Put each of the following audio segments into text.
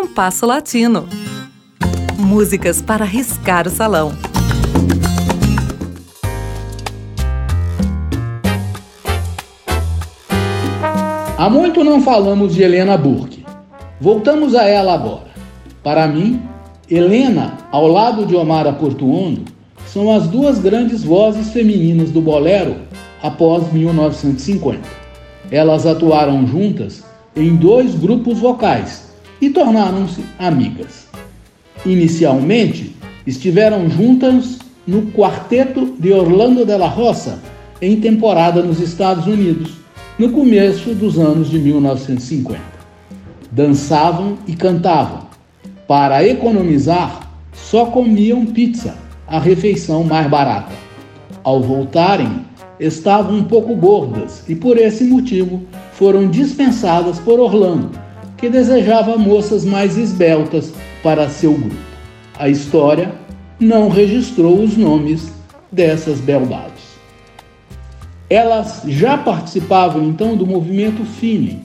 Compasso Latino. Músicas para riscar o salão. Há muito não falamos de Helena Burke. Voltamos a ela agora. Para mim, Helena, ao lado de Omara Portuondo, são as duas grandes vozes femininas do bolero após 1950. Elas atuaram juntas em dois grupos vocais e tornaram-se amigas. Inicialmente, estiveram juntas no Quarteto de Orlando de la Roça, em temporada nos Estados Unidos, no começo dos anos de 1950. Dançavam e cantavam. Para economizar, só comiam pizza, a refeição mais barata. Ao voltarem, estavam um pouco gordas e por esse motivo foram dispensadas por Orlando, que desejava moças mais esbeltas para seu grupo. A história não registrou os nomes dessas beldades. Elas já participavam então do movimento feeling,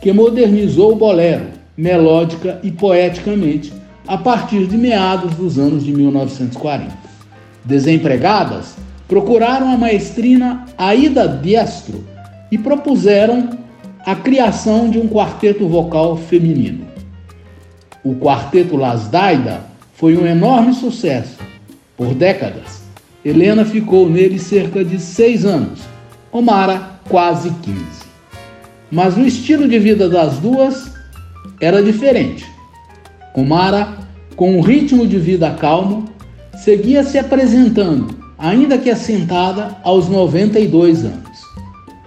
que modernizou o bolero, melódica e poeticamente, a partir de meados dos anos de 1940. Desempregadas, procuraram a maestrina Aida Diestro e propuseram a criação de um quarteto vocal feminino. O quarteto Las Daida foi um enorme sucesso. Por décadas, Helena ficou nele cerca de seis anos, Omara quase 15. Mas o estilo de vida das duas era diferente. Omara, com um ritmo de vida calmo, seguia se apresentando, ainda que assentada aos 92 anos.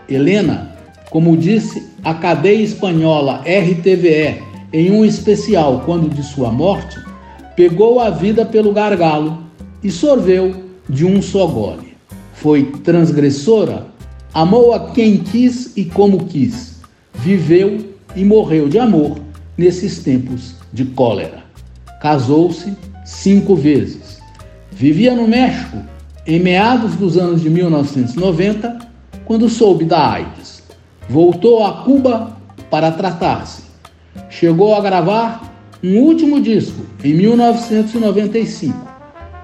Helena como disse a cadeia espanhola RTVE em um especial quando de sua morte, pegou a vida pelo gargalo e sorveu de um só gole. Foi transgressora, amou a quem quis e como quis, viveu e morreu de amor nesses tempos de cólera. Casou-se cinco vezes. Vivia no México em meados dos anos de 1990, quando soube da AIDS. Voltou a Cuba para tratar-se. Chegou a gravar um último disco em 1995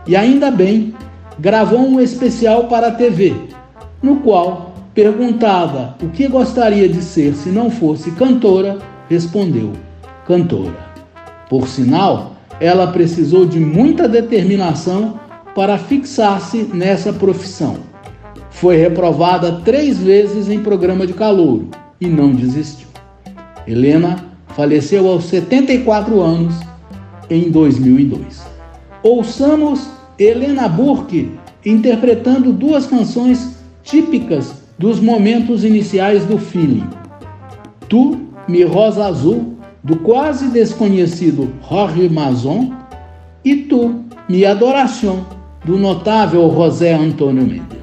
e, ainda bem, gravou um especial para a TV, no qual, perguntada o que gostaria de ser se não fosse cantora, respondeu: cantora. Por sinal, ela precisou de muita determinação para fixar-se nessa profissão foi reprovada três vezes em programa de calouro e não desistiu. Helena faleceu aos 74 anos em 2002. Ouçamos Helena Burke interpretando duas canções típicas dos momentos iniciais do filme. Tu, Mi Rosa Azul, do quase desconhecido Jorge Mazon, e Tu, Mi Adoração, do notável José Antônio Mendes.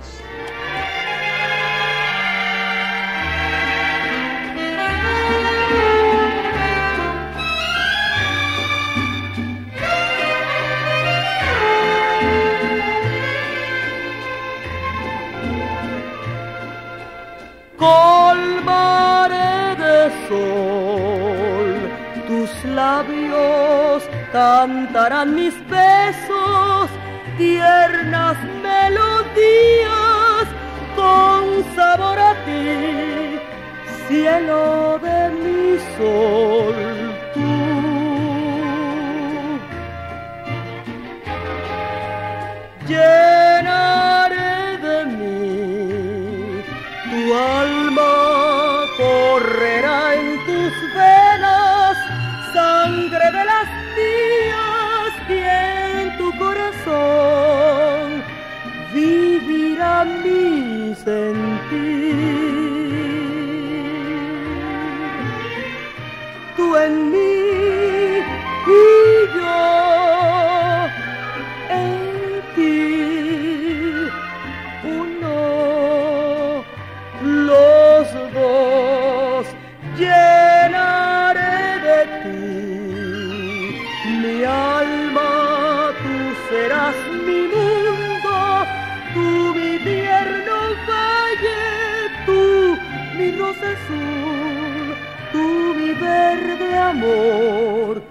Cantarán mis besos, tiernas melodías con sabor a ti, cielo de mi sol. Sentir. Tú en mí amor.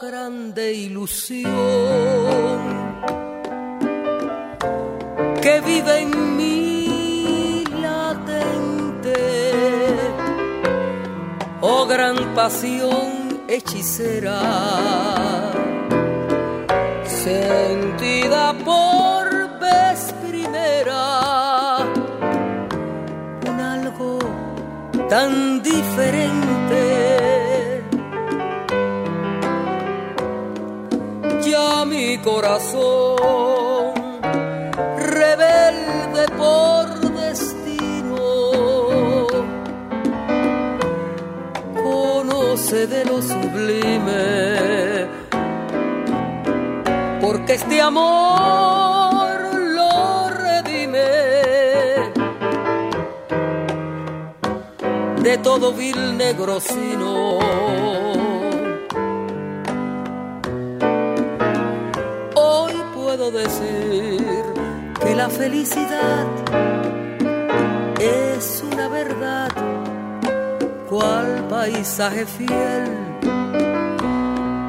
Verde amor. que vive en mí latente, oh gran pasión hechicera, sentida por vez primera, un algo tan diferente mi corazón, rebelde por destino, conoce de lo sublime, porque este amor lo redime. De todo vil negrocino decir que la felicidad es una verdad, cual paisaje fiel.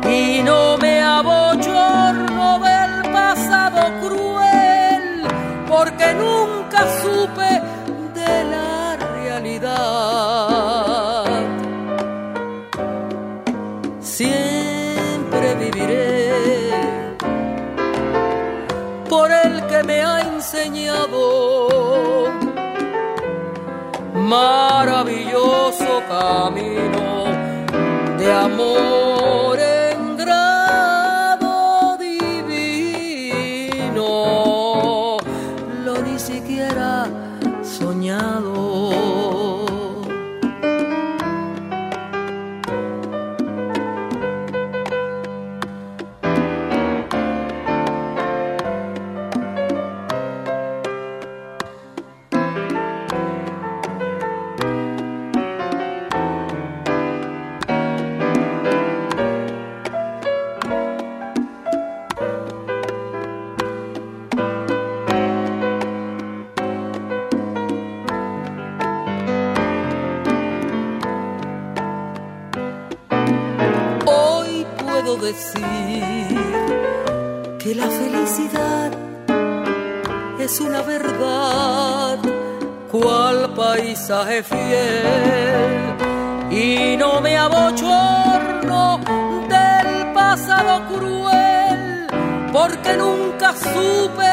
Y no me abochorno del pasado cruel, porque nunca supe maravilloso camino de amor en grado divino, lo ni siquiera soñado. Fiel y no me abochorno del pasado cruel porque nunca supe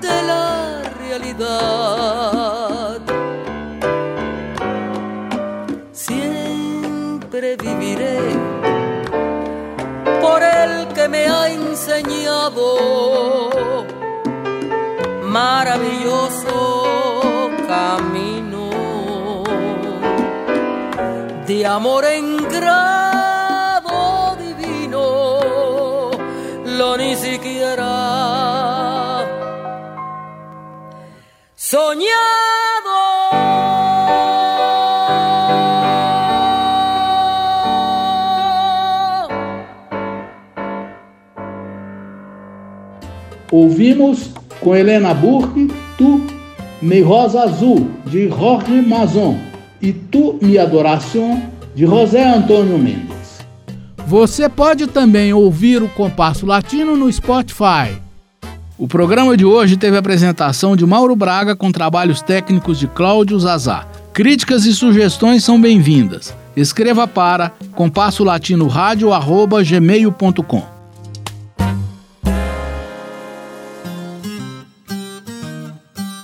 de la realidad. maravilloso camino de amor en grado divino, lo ni siquiera soñado. Ouvimos com Helena Burke, Tu, Me Rosa Azul, de Jorge Mazon, e Tu, Mi Adoração, de José Antônio Mendes. Você pode também ouvir o Compasso Latino no Spotify. O programa de hoje teve a apresentação de Mauro Braga com trabalhos técnicos de Cláudio Zazá. Críticas e sugestões são bem-vindas. Escreva para compassolatinoradio.gmail.com